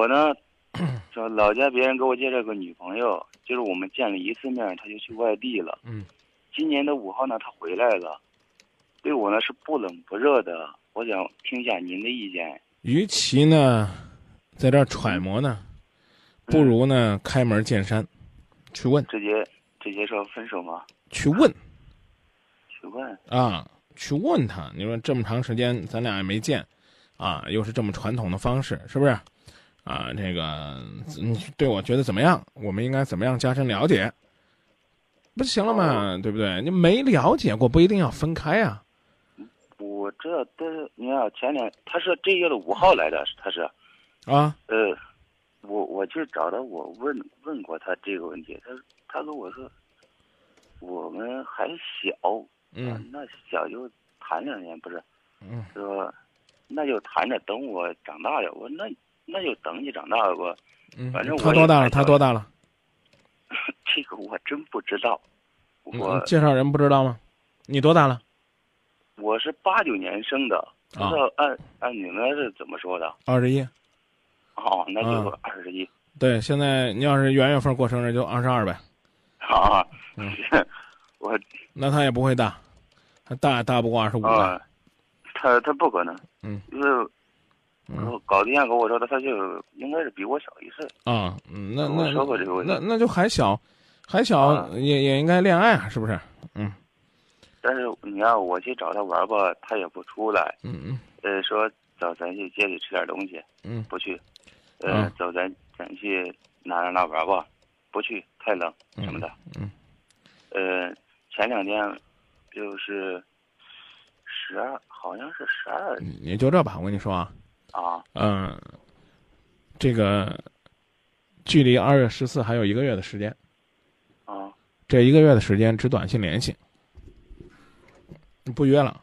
我呢，这老家别人给我介绍个女朋友，就是我们见了一次面，她就去外地了。嗯，今年的五号呢，她回来了，对我呢是不冷不热的。我想听一下您的意见。与其呢，在这儿揣摩呢，不如呢开门见山，去问，直接直接说分手吗？去问去问啊，去问他。你说这么长时间咱俩也没见，啊，又是这么传统的方式，是不是？啊，这个你对我觉得怎么样？我们应该怎么样加深了解？不就行了吗？对不对？你没了解过，不一定要分开啊。我这都是你看前两，他是这月的五号来的，他是，啊，呃，我我就找他我问问过他这个问题，他他跟我说，我们还小，嗯那小就谈两年，不是，嗯说那就谈着，等我长大了。我那那就等你长大了吧。嗯反正，我他多大了？他多大了？这个我真不知道，嗯我介绍人不知道吗？你多大了？我是八九年生的，不啊知道按按你们是怎么说的？二十一。哦，那就啊二十一。对，现在你要是元月份过生日就二十二呗，啊，嗯我那他也不会大，他大大不过二十五他他不可能，嗯，因为嗯我搞对象跟我说的，他就应该是比我小一岁。啊，嗯，那那说过这个问题那那就还小，还小啊也也应该恋爱啊，是不是？嗯但是你要我去找他玩吧，他也不出来。嗯嗯呃，说走，咱去街里吃点东西，嗯不去。呃，啊走，咱咱去哪哪哪玩吧，不去，太冷嗯什么的。嗯呃，前两天就是十二，好像是十二嗯，也就这吧。我跟你说啊，啊，嗯，这个距离二月十四还有一个月的时间，啊，这一个月的时间只短信联系，不约了。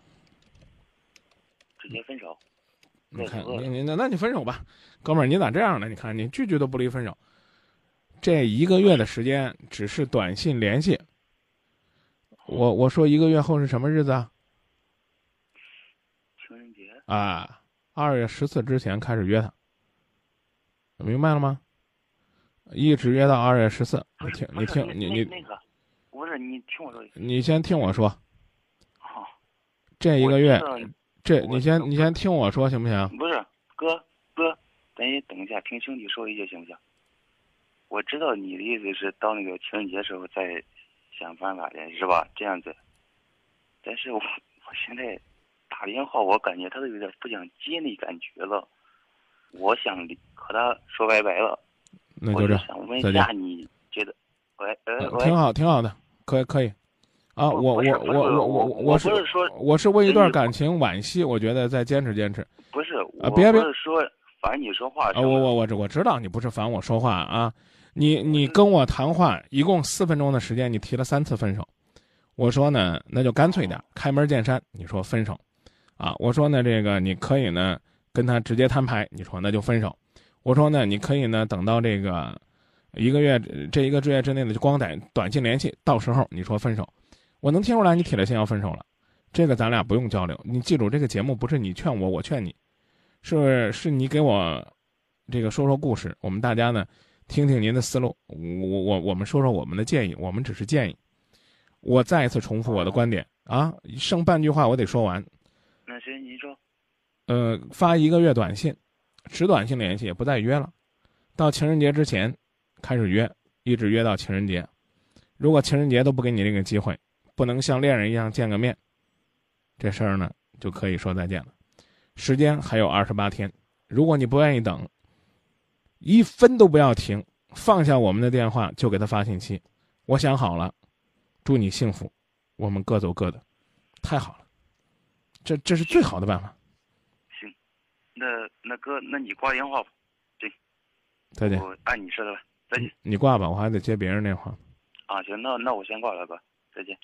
直接分手。你看，对你你那那你分手吧，哥们儿，你咋这样呢？你看你句句都不离分手，这一个月的时间只是短信联系。我我说一个月后是什么日子啊？情人节啊，二月十四之前开始约他，明白了吗？一直约到二月十四。你听，你听，你你那那个，不是你听我说一你先听我说，好，这一个月这你先你先听我说行不行？不是哥哥，咱也等一下，听兄弟说一句行不行？我知道你的意思是到那个情人节时候再想办法的是吧？这样子。但是我我现在打电话，我感觉他都有点不想接那感觉了。我想和他说拜拜了。那就这，想问一下，你觉得？喂，呃，挺好，挺好的，可以可以。啊，我我我我我我我是说我是为一段感情惋惜，我觉得再坚持坚持。不是，啊别别说烦你说话。啊，我我我知我知道你不是烦我说话啊，你你跟我谈话一共四分钟的时间，你提了三次分手。我说呢，那就干脆点，开门见山。你说分手，啊，我说呢，这个你可以呢跟他直接摊牌。你说那就分手。我说呢，你可以呢等到这个一个月这一个月之内的就光短短信联系，到时候你说分手，我能听出来你铁了心要分手了。这个咱俩不用交流。你记住，这个节目不是你劝我，我劝你，是是你给我这个说说故事，我们大家呢听听您的思路，我我我们说说我们的建议，我们只是建议。我再一次重复我的观点啊，剩半句话我得说完。那行，您说。呃，发一个月短信，只短信联系，也不再约了。到情人节之前开始约，一直约到情人节。如果情人节都不给你这个机会，不能像恋人一样见个面，这事儿呢就可以说再见了。时间还有二十八天，如果你不愿意等，一分都不要停，放下我们的电话就给他发信息。我想好了，祝你幸福，我们各走各的，太好了，这这是最好的办法。行，那那哥，那你挂电话吧，对再见。我按你说的吧。再见。你挂吧，我还得接别人电话。啊，行，那那我先挂了，哥，再见。